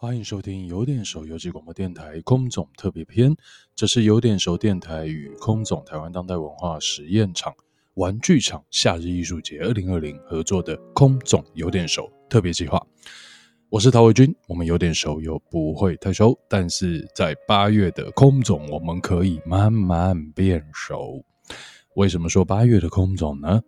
欢迎收听有点熟游击广播电台空总特别篇，这是有点熟电台与空总台湾当代文化实验场玩具厂夏日艺术节二零二零合作的空总有点熟特别计划。我是陶维军，我们有点熟又不会太熟，但是在八月的空总我们可以慢慢变熟。为什么说八月的空总呢？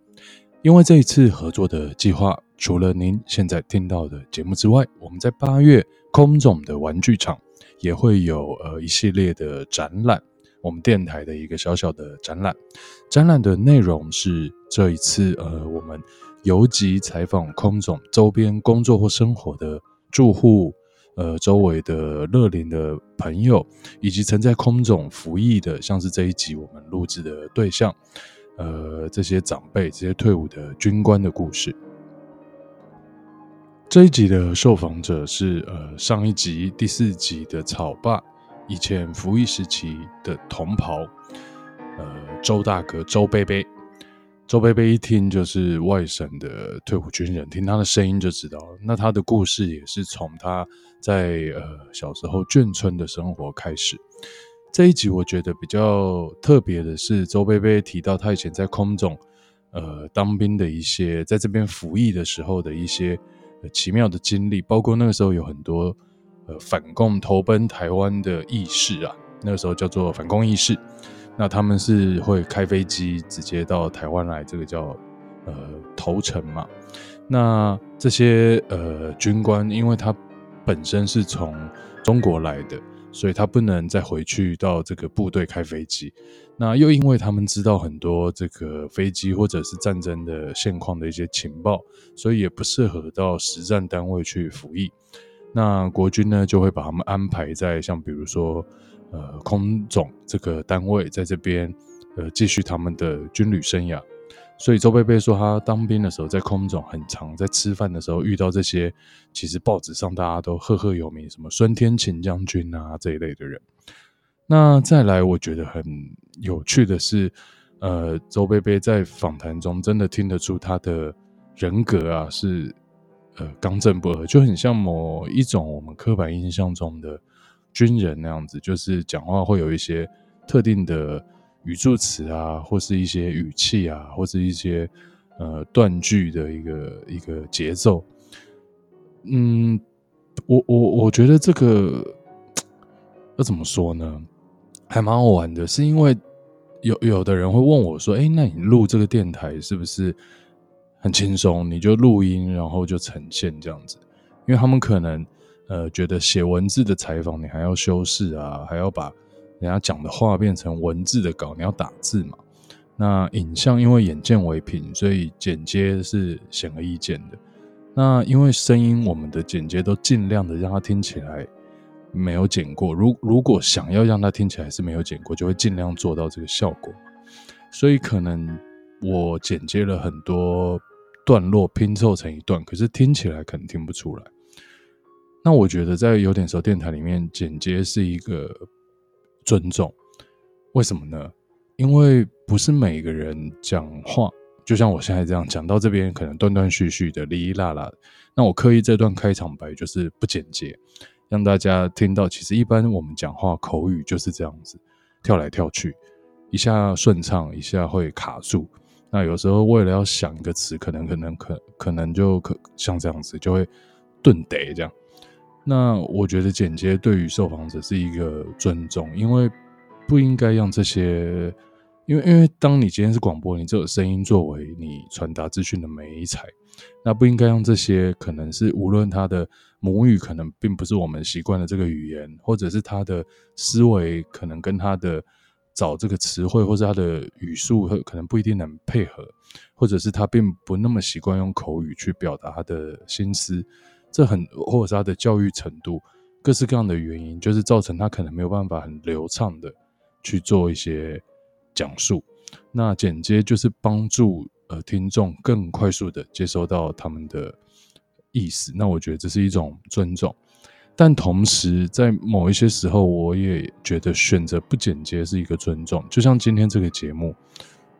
因为这一次合作的计划，除了您现在听到的节目之外，我们在八月。空总的玩具厂也会有呃一系列的展览，我们电台的一个小小的展览。展览的内容是这一次呃我们游集采访空总周边工作或生活的住户，呃周围的乐龄的朋友，以及曾在空总服役的，像是这一集我们录制的对象，呃这些长辈、这些退伍的军官的故事。这一集的受访者是呃上一集第四集的草爸，以前服役时期的同袍，呃周大哥周贝贝，周贝贝一听就是外省的退伍军人，听他的声音就知道，那他的故事也是从他在呃小时候眷村的生活开始。这一集我觉得比较特别的是，周贝贝提到他以前在空中呃当兵的一些，在这边服役的时候的一些。奇妙的经历，包括那个时候有很多呃反共投奔台湾的义士啊，那个时候叫做反共义士。那他们是会开飞机直接到台湾来，这个叫呃投诚嘛。那这些呃军官，因为他本身是从中国来的，所以他不能再回去到这个部队开飞机。那又因为他们知道很多这个飞机或者是战争的现况的一些情报，所以也不适合到实战单位去服役。那国军呢，就会把他们安排在像比如说呃空总这个单位，在这边呃继续他们的军旅生涯。所以周贝贝说，他当兵的时候在空中很常在吃饭的时候遇到这些，其实报纸上大家都赫赫有名，什么孙天琴将军啊这一类的人。那再来，我觉得很有趣的是，呃，周贝贝在访谈中真的听得出他的人格啊，是呃刚正不阿，就很像某一种我们刻板印象中的军人那样子，就是讲话会有一些特定的语助词啊，或是一些语气啊，或是一些呃断句的一个一个节奏。嗯，我我我觉得这个要怎么说呢？还蛮好玩的，是因为有有的人会问我说：“哎，那你录这个电台是不是很轻松？你就录音，然后就呈现这样子？因为他们可能呃觉得写文字的采访你还要修饰啊，还要把人家讲的话变成文字的稿，你要打字嘛。那影像因为眼见为凭，所以剪接是显而易见的。那因为声音，我们的剪接都尽量的让它听起来。”没有剪过，如如果想要让它听起来是没有剪过，就会尽量做到这个效果。所以可能我剪接了很多段落拼凑成一段，可是听起来可能听不出来。那我觉得在有点熟电台里面剪接是一个尊重，为什么呢？因为不是每个人讲话，就像我现在这样讲到这边，可能断断续续的，哩哩啦啦。那我刻意这段开场白就是不简洁。让大家听到，其实一般我们讲话口语就是这样子，跳来跳去，一下顺畅，一下会卡住。那有时候为了要想一个词，可能可能可可能就可像这样子，就会顿得这样。那我觉得剪接对于受访者是一个尊重，因为不应该让这些，因为因为当你今天是广播，你只有声音作为你传达资讯的媒材，那不应该让这些可能是无论他的。母语可能并不是我们习惯的这个语言，或者是他的思维可能跟他的找这个词汇，或者他的语速可能不一定能配合，或者是他并不那么习惯用口语去表达他的心思，这很或者是他的教育程度，各式各样的原因，就是造成他可能没有办法很流畅的去做一些讲述。那剪接就是帮助呃听众更快速的接收到他们的。意思，那我觉得这是一种尊重，但同时在某一些时候，我也觉得选择不剪接是一个尊重。就像今天这个节目，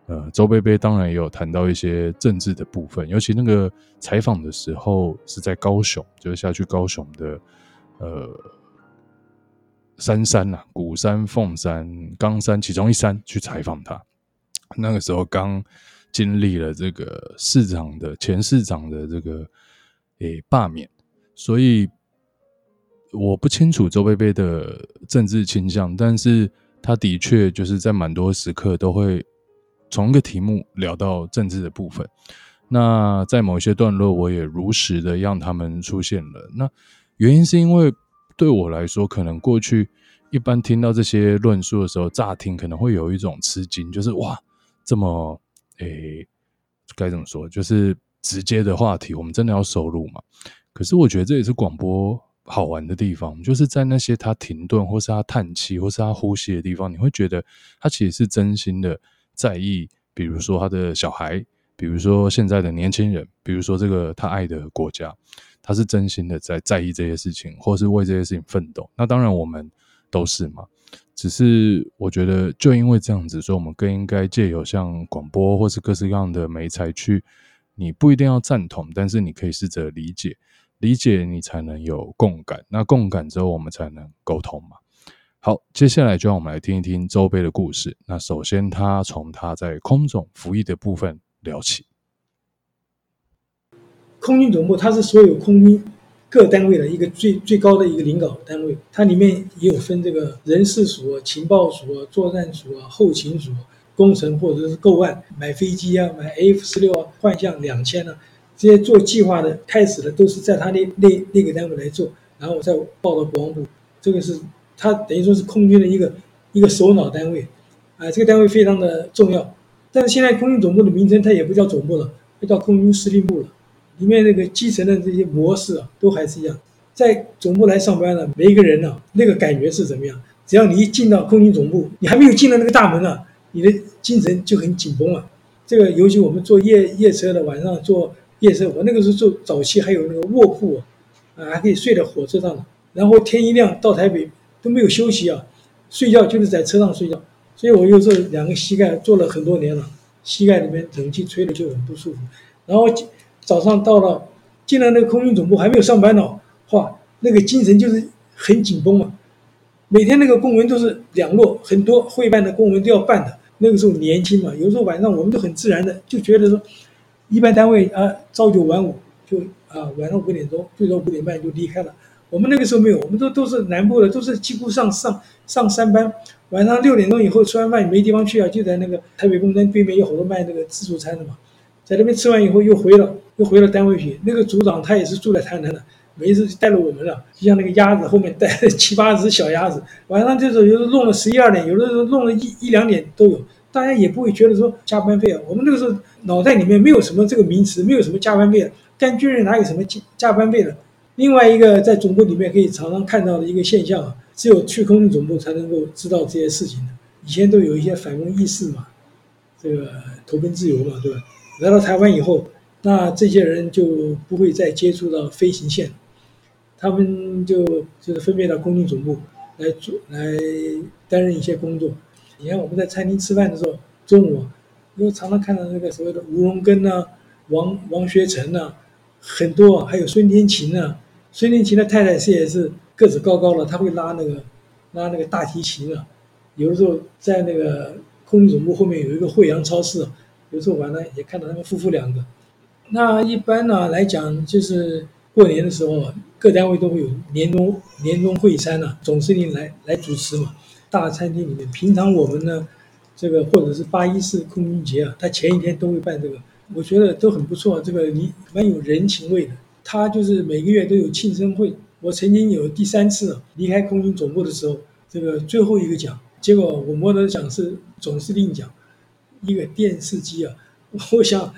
呃，周贝贝当然也有谈到一些政治的部分，尤其那个采访的时候是在高雄，就是下去高雄的呃三山啊，鼓山、凤山、冈山其中一山去采访他。那个时候刚经历了这个市长的前市长的这个诶罢免，所以我不清楚周贝贝的政治倾向，但是他的确就是在蛮多时刻都会从一个题目聊到政治的部分。那在某一些段落，我也如实的让他们出现了。那原因是因为对我来说，可能过去一般听到这些论述的时候，乍听可能会有一种吃惊，就是哇。这么诶、该怎么说？就是直接的话题，我们真的要收录嘛？可是我觉得这也是广播好玩的地方，就是在那些他停顿，或是他叹气，或是他呼吸的地方，你会觉得他其实是真心的在意。比如说他的小孩，比如说现在的年轻人，比如说这个他爱的国家，他是真心的在在意这些事情，或是为这些事情奋斗。那当然，我们都是嘛。只是我觉得，就因为这样子，所以我们更应该借由像广播或是各式各样的媒材去，你不一定要赞同，但是你可以试着理解，理解你才能有共感，那共感之后我们才能沟通嘛。好，接下来就让我们来听一听周贝的故事。那首先，他从他在空总服役的部分聊起。空军总部，它是所有空军。各单位的一个最最高的一个领导单位，它里面也有分这个人事署、情报署、作战署、后勤署、工程或者是购案、买飞机啊、买 F 十六啊、幻象两千啊，这些做计划的开始的都是在他那那那个单位来做，然后我再报到国防部。这个是他等于说是空军的一个一个首脑单位啊，这个单位非常的重要。但是现在空军总部的名称它也不叫总部了，它叫空军司令部了。里面那个基层的这些模式啊，都还是一样。在总部来上班的每一个人呢、那个感觉是怎么样？只要你一进到空军总部，你还没有进到那个大门呢、啊，你的精神就很紧绷了。这个尤其我们坐夜夜车的，晚上坐夜车，我那个时候坐早期还有那个卧铺啊，啊，还可以睡在火车上的。然后天一亮到台北都没有休息啊，睡觉就是在车上睡觉。所以我有时候两个膝盖坐了很多年了，膝盖里面冷气吹的就很不舒服。然后。早上到了，进了那个空军总部还没有上班呢，哇，那个精神就是很紧绷嘛。每天那个公文都是两摞，很多会办的公文都要办的。那个时候年轻嘛，有时候晚上我们都很自然的就觉得说，一般单位啊朝九晚五，就啊晚上五点钟最多五点半就离开了。我们那个时候没有，我们都都是南部的，都是几乎上上上三班，晚上六点钟以后吃完饭也没地方去啊，就在那个台北公园对面有好多卖那个自助餐的嘛，在那边吃完以后又回了。又回了单位去，那个组长他也是住在台南的，每一次带了我们了，就像那个鸭子后面带了七八只小鸭子。晚上这时候有的弄了十一二点，有的时候弄了一一两点都有，大家也不会觉得说加班费啊。我们那个时候脑袋里面没有什么这个名词，没有什么加班费的，干军人哪有什么加加班费的？另外一个在总部里面可以常常看到的一个现象啊，只有去空军总部才能够知道这些事情的。以前都有一些反攻意识嘛，这个投奔自由嘛，对吧？来到台湾以后。那这些人就不会再接触到飞行线，他们就就是分配到空军总部来做来担任一些工作。你看我们在餐厅吃饭的时候，中午因为常常看到那个所谓的吴荣根呐、王王学成呐，很多，还有孙天琴呐。孙天琴的太太是也是个子高高的，他会拉那个拉那个大提琴啊。有的时候在那个空军总部后面有一个惠阳超市，有时候晚上也看到他们夫妇两个。那一般呢来讲，就是过年的时候，各单位都会有年终年终会餐呢，总司令来来主持嘛。大餐厅里面，平常我们呢，这个或者是八一四空军节啊，他前一天都会办这个，我觉得都很不错，这个你蛮有人情味的。他就是每个月都有庆生会。我曾经有第三次离开空军总部的时候，这个最后一个奖，结果我摸的奖是总司令奖，一个电视机啊，我想。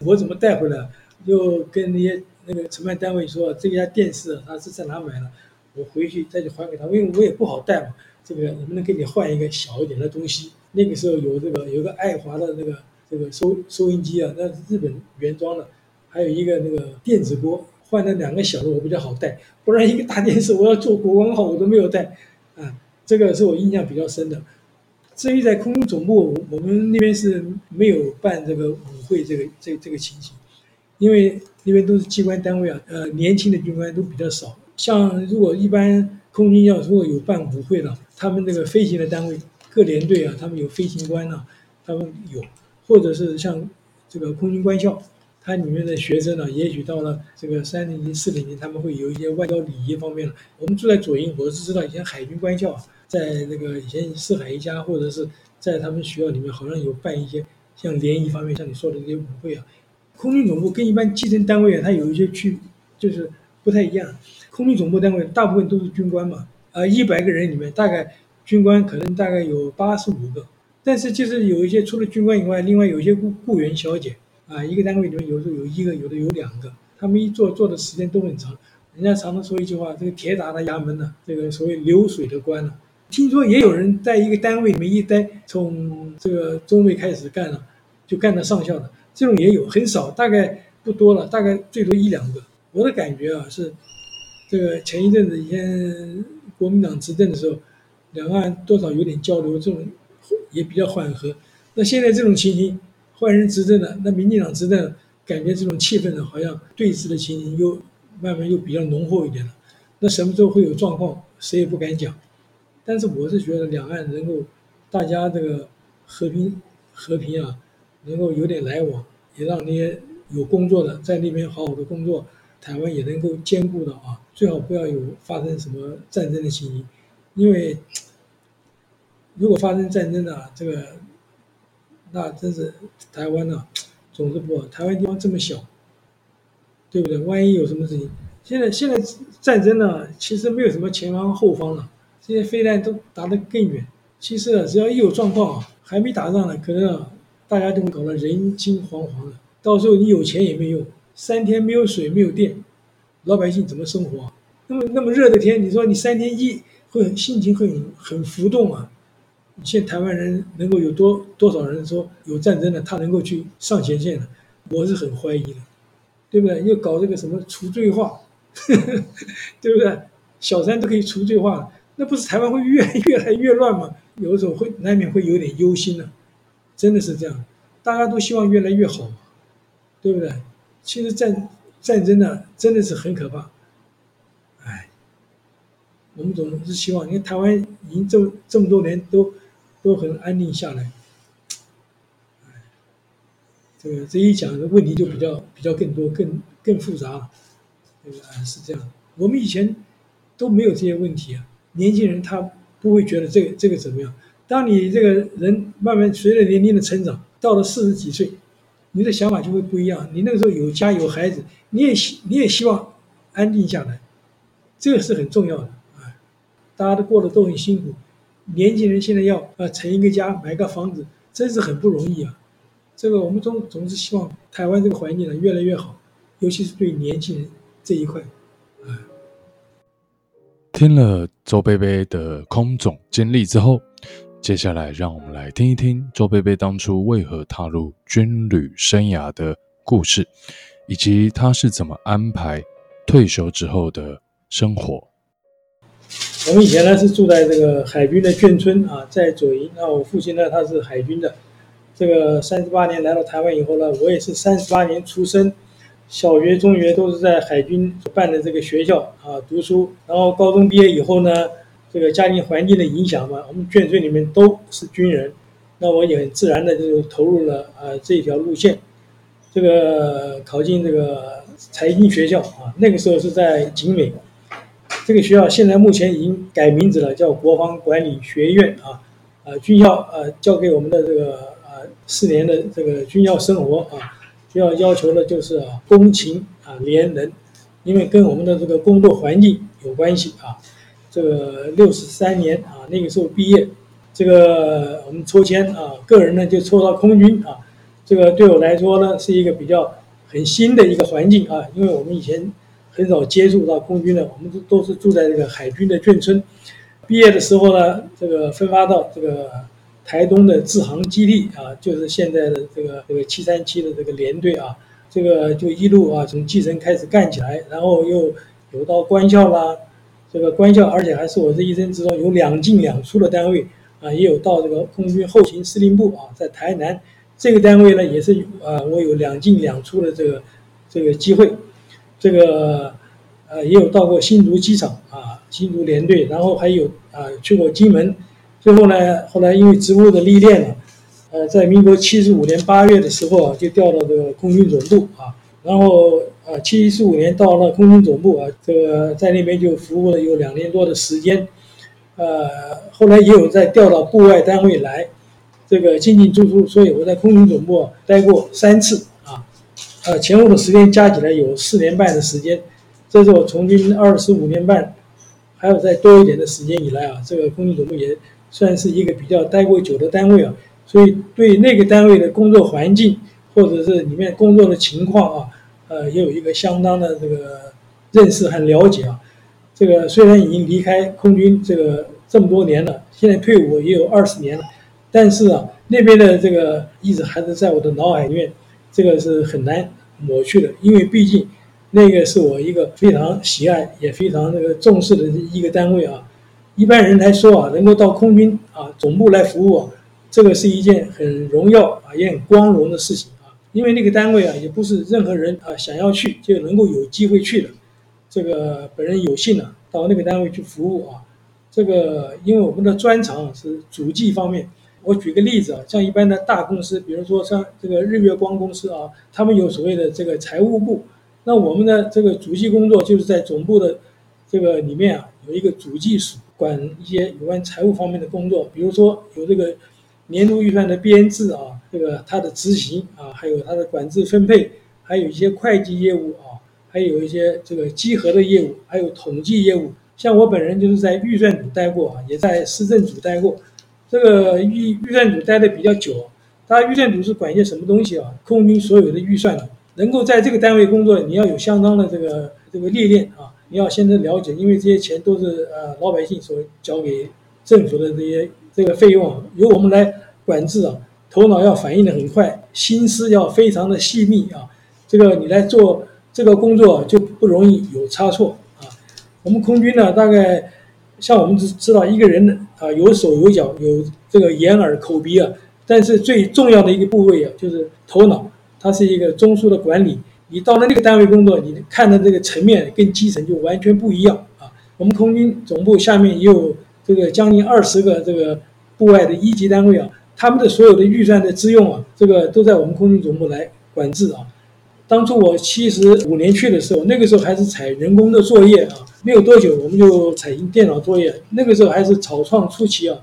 我怎么带回来？就跟那些那个承办单位说，这家电视他是在哪买的？我回去再去还给他，因为我也不好带嘛。这个能不能给你换一个小一点的东西？那个时候有这个有个爱华的那个这个收收音机啊，那是日本原装的，还有一个那个电子锅，换了两个小的我比较好带，不然一个大电视我要做国光号我都没有带啊。这个是我印象比较深的。至于在空军总部，我们那边是没有办这个舞会，这个这这个情形，因为那边都是机关单位啊，呃，年轻的军官都比较少，像如果一般空军要如果有办舞会的，他们那个飞行的单位各连队啊，他们有飞行官呢、他们有，或者是像这个空军官校，它里面的学生呢，也许到了这个三年级、四年级，他们会有一些外交礼仪方面的。我们住在左营，我是知道以前海军官校在那个以前四海一家，或者是在他们学校里面，好像有办一些像联谊方面，像你说的这些舞会啊。空军总部跟一般基层单位啊，它有一些区，就是不太一样。空军总部单位大部分都是军官嘛，啊，一百个人里面大概军官可能大概有八十五个，但是就是有一些除了军官以外，另外有一些雇雇员小姐啊，一个单位里面有时候有一个，有的有两个，他们一做做的时间都很长。人家常常说一句话，这个铁打的衙门呢，这个所谓流水的官呢，听说也有人在一个单位里面一待，从这个中尉开始干了，就干到上校的。这种也有很少，大概不多了，大概最多一两个。我的感觉啊是，这个前一阵子以前国民党执政的时候，两岸多少有点交流，这种也比较缓和。那现在这种情形，换人执政了，那民进党执政，感觉这种气氛呢，好像对峙的情形又慢慢又比较浓厚一点了。那什么时候会有状况，谁也不敢讲。但是我是觉得两岸能够大家这个和平和平啊。能够有点来往，也让那些有工作的在那边好好的工作，台湾也能够兼顾到啊，最好不要有发生什么战争的情形，因为如果发生战争的这个，那真是台湾呢，总是不好。台湾地方这么小，对不对？万一有什么事情，现在现在战争呢，其实没有什么前方后方了，这些飞弹都打得更远。其实啊，只要一有状况啊，还没打仗呢，可能啊。大家都搞得人心惶惶的，到时候你有钱也没用，三天没有水没有电，老百姓怎么生活？那么那么热的天，你说你三天一会心情会很浮动啊？现在台湾人能够有多多少人说有战争的，他能够去上前线的？我是很怀疑的，对不对？又搞这个什么除罪化，呵 呵对不对？小三都可以除罪化了，那不是台湾会越越来越乱吗？有的时候会难免会有点忧心呢。真的是这样，大家都希望越来越好，对不对？其实战战争呢，真的是很可怕。哎，我们总是希望，你看台湾已经这么这么多年都都很安定下来。哎，这个这一讲的问题就比较比较更多、更更复杂了。这个啊是这样，我们以前都没有这些问题啊。年轻人他不会觉得这个这个怎么样。当你这个人慢慢随着年龄的成长，到了四十几岁，你的想法就会不一样。你那个时候有家有孩子，你也希你也希望安定下来，这个是很重要的啊。大家都过得都很辛苦，年轻人现在要啊成一个家，买个房子，真是很不容易啊。这个我们总总是希望台湾这个环境呢越来越好，尤其是对年轻人这一块啊。听了周伯伯的空总经历之后。接下来，让我们来听一听周伯伯当初为何踏入军旅生涯的故事，以及他是怎么安排退休之后的生活。我们以前呢是住在这个海军的眷村啊，在左营。那我父亲呢，他是海军的。这个三十八年来到台湾以后呢，我也是三十八年出生，小学、中学都是在海军办的这个学校啊读书，然后高中毕业以后呢。这个家庭环境的影响嘛，我们眷村里面都是军人，那我也很自然的就投入了啊这条路线，这个考进这个财经学校啊，那个时候是在景美，这个学校现在目前已经改名字了，叫国防管理学院啊，啊军校啊教给我们的这个啊四年的这个军校生活啊，需要要求的就是啊工勤啊廉能，因为跟我们的这个工作环境有关系啊。这个六十三年啊，那个时候毕业，这个我们抽签啊，个人呢就抽到空军啊，这个对我来说呢是一个比较很新的一个环境啊，因为我们以前很少接触到空军的，我们都都是住在这个海军的眷村。毕业的时候呢，这个分发到这个台东的志航基地啊，就是现在的这个这个七三七的这个连队啊，这个就一路啊从基层开始干起来，然后又有到官校啦。这个官校，而且还是我这一生之中有两进两出的单位啊，也有到这个空军后勤司令部啊，在台南这个单位呢，也是啊，我有两进两出的这个这个机会，这个呃，也有到过新竹机场啊，新竹联队，然后还有啊去过金门，最后呢，后来因为职务的历练呢，呃，在民国七十五年八月的时候啊，就调到这个空军总部啊，然后啊七十五年到了空军总部啊，这个在那边就服务了有两年多的时间，呃，后来也有再调到部外单位来，这个进进出出，所以我在空军总部待过三次。呃，前后的时间加起来有四年半的时间，这是我从军二十五年半，还有再多一点的时间以来啊，这个空军总部也算是一个比较待过久的单位啊，所以对那个单位的工作环境或者是里面工作的情况啊，呃，也有一个相当的这个认识和了解啊。这个虽然已经离开空军这个这么多年了，现在退伍也有二十年了，但是啊，那边的这个一直还是在我的脑海里面。这个是很难抹去的，因为毕竟那个是我一个非常喜爱也非常那个重视的一个单位啊。一般人来说啊，能够到空军啊总部来服务啊，这个是一件很荣耀啊也很光荣的事情啊。因为那个单位啊，也不是任何人啊想要去就能够有机会去的。这个本人有幸啊到那个单位去服务啊，这个因为我们的专长是主计方面。我举个例子啊，像一般的大公司，比如说像这个日月光公司啊，他们有所谓的这个财务部，那我们的这个主计工作就是在总部的这个里面啊，有一个主计署，管一些有关财务方面的工作，比如说有这个年度预算的编制啊，这个它的执行啊，还有它的管制分配，还有一些会计业务啊，还有一些这个稽核的业务，还有统计业务。像我本人就是在预算组待过啊，也在施政组待过。这个预预算组待的比较久，他预算组是管一些什么东西啊？空军所有的预算，能够在这个单位工作，你要有相当的这个这个历练啊，你要先得了解，因为这些钱都是呃老百姓所交给政府的这些这个费用，由我们来管制啊，头脑要反应的很快，心思要非常的细密啊，这个你来做这个工作就不容易有差错啊。我们空军呢，大概。像我们只知道一个人的啊，有手有脚，有这个眼耳口鼻啊，但是最重要的一个部位啊，就是头脑，它是一个中枢的管理。你到了那个单位工作，你看的这个层面跟基层就完全不一样啊。我们空军总部下面也有这个将近二十个这个部外的一级单位啊，他们的所有的预算的支用啊，这个都在我们空军总部来管制啊。当初我七十五年去的时候，那个时候还是采人工的作业啊。没有多久，我们就采用电脑作业。那个时候还是草创初期啊。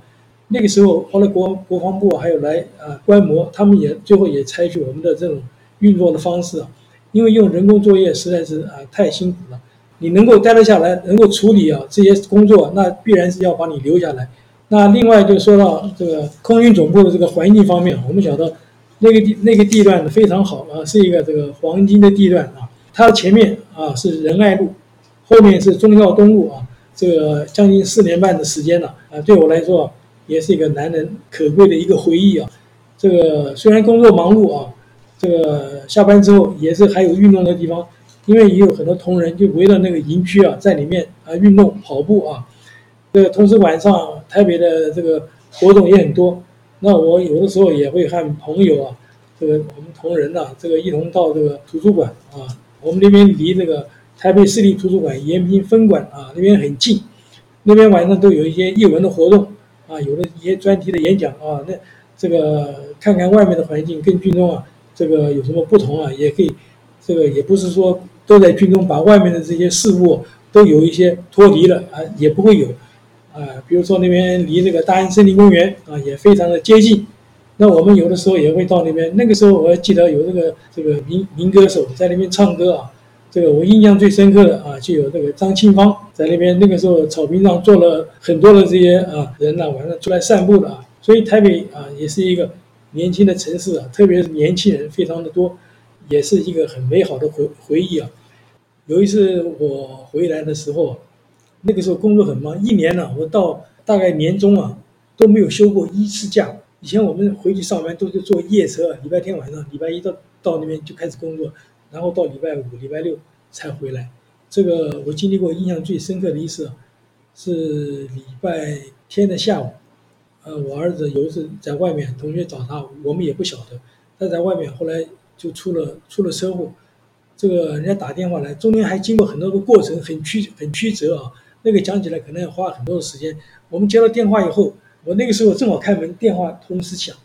那个时候，后来国国防部还有来啊观摩，他们也最后也采取我们的这种运作的方式啊。因为用人工作业实在是啊太辛苦了。你能够待得下来，能够处理啊这些工作，那必然是要把你留下来。那另外就说到这个空军总部的这个环境方面，我们晓得那个地那个地段非常好啊，是一个这个黄金的地段啊。它前面啊是仁爱路。后面是中药东路啊，这个将近四年半的时间了啊，对我来说也是一个难能可贵的一个回忆啊。这个虽然工作忙碌啊，这个下班之后也是还有运动的地方，因为也有很多同仁就围着那个营区啊，在里面啊运动跑步啊。这个同时晚上台北的这个活动也很多，那我有的时候也会和朋友啊，这个我们同仁呐，这个一同到这个图书馆啊，我们那边离这个。台北市立图书馆延平分馆啊，那边很近，那边晚上都有一些译文的活动啊，有的一些专题的演讲啊，那这个看看外面的环境跟军中啊，这个有什么不同啊，也可以，这个也不是说都在军中把外面的这些事物都有一些脱离了啊，也不会有啊，比如说那边离那个大安森林公园啊也非常的接近，那我们有的时候也会到那边，那个时候我还记得有这个这个民民歌手在那边唱歌啊。这个我印象最深刻的啊，就有这个张清芳在那边。那个时候草坪上坐了很多的这些啊人呐，晚上出来散步的啊。所以台北啊也是一个年轻的城市啊，特别是年轻人非常的多，也是一个很美好的回回忆啊。有一次我回来的时候，那个时候工作很忙，一年呢我到大概年终啊都没有休过一次假。以前我们回去上班都是坐夜车，礼拜天晚上，礼拜一到到那边就开始工作。然后到礼拜五、礼拜六才回来，这个我经历过印象最深刻的一次，是礼拜天的下午，呃，我儿子有一次在外面，同学找他，我们也不晓得，他在外面后来就出了出了车祸，这个人家打电话来，中间还经过很多的过程，很曲很曲折啊。那个讲起来可能要花很多的时间。我们接到电话以后，我那个时候正好开门，电话同时响。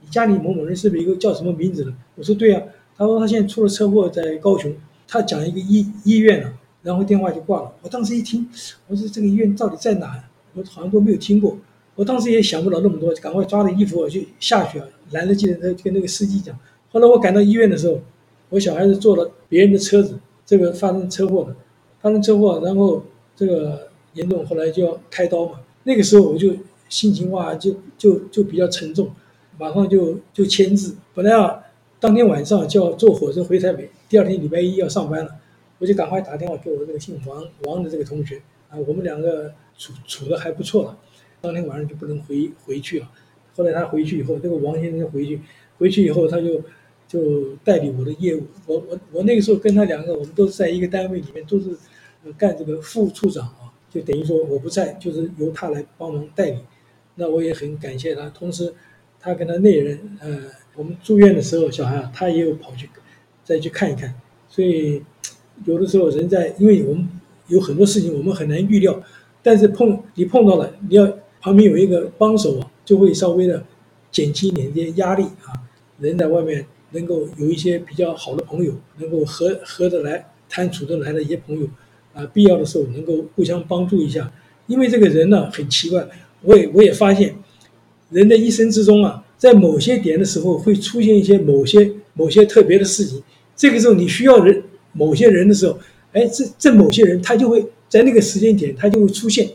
你家里某某人是不是一个叫什么名字的？我说对啊。他说他现在出了车祸，在高雄。他讲一个医医院啊，然后电话就挂了。我当时一听，我说这个医院到底在哪？我好像都没有听过。我当时也想不了那么多，赶快抓着衣服我就下去了，拦着计程车跟那个司机讲。后来我赶到医院的时候，我小孩子坐了别人的车子，这个发生车祸了，发生车祸，然后这个严重，后来就要开刀嘛。那个时候我就心情哇，就就就比较沉重，马上就就签字。本来啊，当天晚上就要坐火车回台北，第二天礼拜一要上班了，我就赶快打电话给我这个姓王王的这个同学啊，我们两个处处的还不错了。当天晚上就不能回回去了。后来他回去以后，这个王先生回去，回去以后他就就代理我的业务。我我我那个时候跟他两个，我们都是在一个单位里面，都是干这个副处长啊。就等于说我不在，就是由他来帮忙代理，那我也很感谢他。同时，他跟他内人，呃，我们住院的时候，小孩啊，他也有跑去再去看一看。所以有的时候人在，因为我们有很多事情我们很难预料，但是碰你碰到了，你要旁边有一个帮手啊，就会稍微的减轻一点点压力啊。人在外面能够有一些比较好的朋友，能够合合得来、谈处得来的一些朋友。啊，必要的时候能够互相帮助一下，因为这个人呢很奇怪，我也我也发现，人的一生之中啊，在某些点的时候会出现一些某些某些特别的事情，这个时候你需要人某些人的时候，哎，这这某些人他就会在那个时间点他就会出现，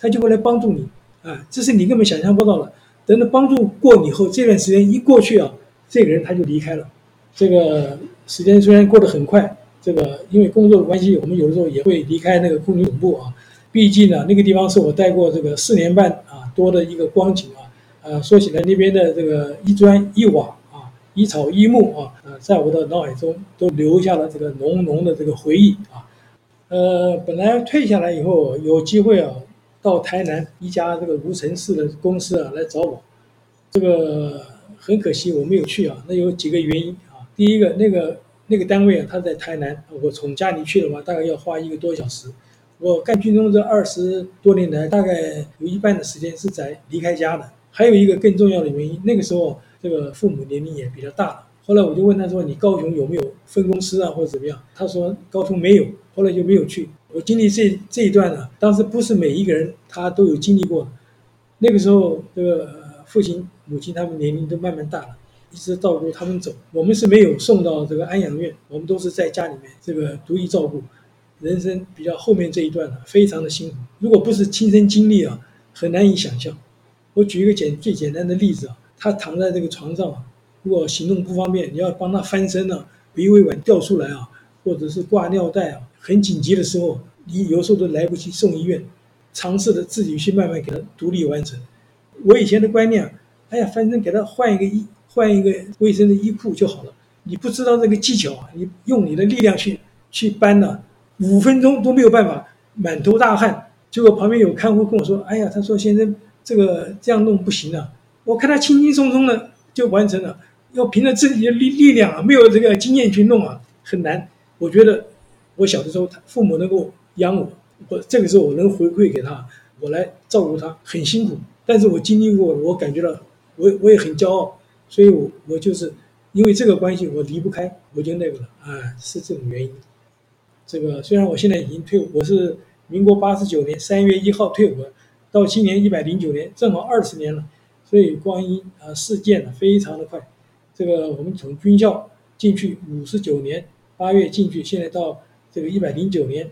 他就会来帮助你啊，这是你根本想象不到的。等到帮助过你后，这段时间一过去啊，这个人他就离开了，这个时间虽然过得很快。这个因为工作的关系，我们有的时候也会离开那个空军总部啊。毕竟呢，那个地方是我待过这个四年半啊多的一个光景啊。呃，说起来那边的这个一砖一瓦啊，一草一木啊，呃，在我的脑海中都留下了这个浓浓的这个回忆啊。呃，本来退下来以后有机会啊，到台南一家这个无尘室的公司啊来找我，这个很可惜我没有去啊。那有几个原因啊。第一个那个。那个单位啊，他在台南。我从家里去的话，大概要花一个多小时。我干军中这二十多年来，大概有一半的时间是在离开家的。还有一个更重要的原因，那个时候这个父母年龄也比较大了。后来我就问他说：“你高雄有没有分公司啊，或者怎么样？”他说：“高雄没有。”后来就没有去。我经历这这一段呢，当时不是每一个人他都有经历过的。那个时候，这个父亲、母亲他们年龄都慢慢大了。一直照顾他们走，我们是没有送到这个安养院，我们都是在家里面这个独立照顾。人生比较后面这一段呢，非常的辛苦。如果不是亲身经历啊，很难以想象。我举一个简最简单的例子啊，他躺在这个床上啊，如果行动不方便，你要帮他翻身呢，鼻胃管掉出来啊，或者是挂尿袋啊，很紧急的时候，你有时候都来不及送医院，尝试着自己去慢慢给他独立完成。我以前的观念，哎呀，反正给他换一个衣。换一个卫生的衣裤就好了。你不知道这个技巧啊，你用你的力量去去搬呢，五分钟都没有办法，满头大汗。结果旁边有看护跟我说：“哎呀，他说先生，这个这样弄不行啊。”我看他轻轻松松的就完成了，要凭着自己的力力量啊，没有这个经验去弄啊，很难。我觉得我小的时候，他父母能够养我，我这个时候我能回馈给他，我来照顾他，很辛苦。但是我经历过，我感觉到我我也很骄傲。所以我，我就是因为这个关系，我离不开，我就那个了啊，是这种原因。这个虽然我现在已经退伍，我是民国八十九年三月一号退伍，到今年一百零九年，正好二十年了。所以光阴啊，似箭呢，非常的快。这个我们从军校进去五十九年八月进去，现在到这个一百零九年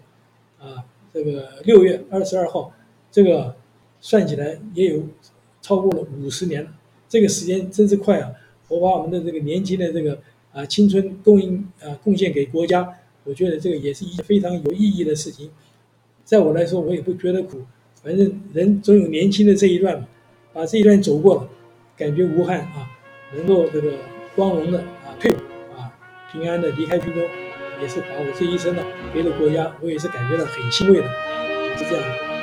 啊，这个六月二十二号，这个算起来也有超过了五十年了。这个时间真是快啊！我把我们的这个年轻的这个啊青春供应啊贡献给国家，我觉得这个也是一件非常有意义的事情。在我来说，我也不觉得苦，反正人总有年轻的这一段嘛，把这一段走过了，感觉无憾啊，能够这个光荣的啊退伍啊，平安的离开军中，也是把我这一生呢给了国家，我也是感觉到很欣慰的，是这样。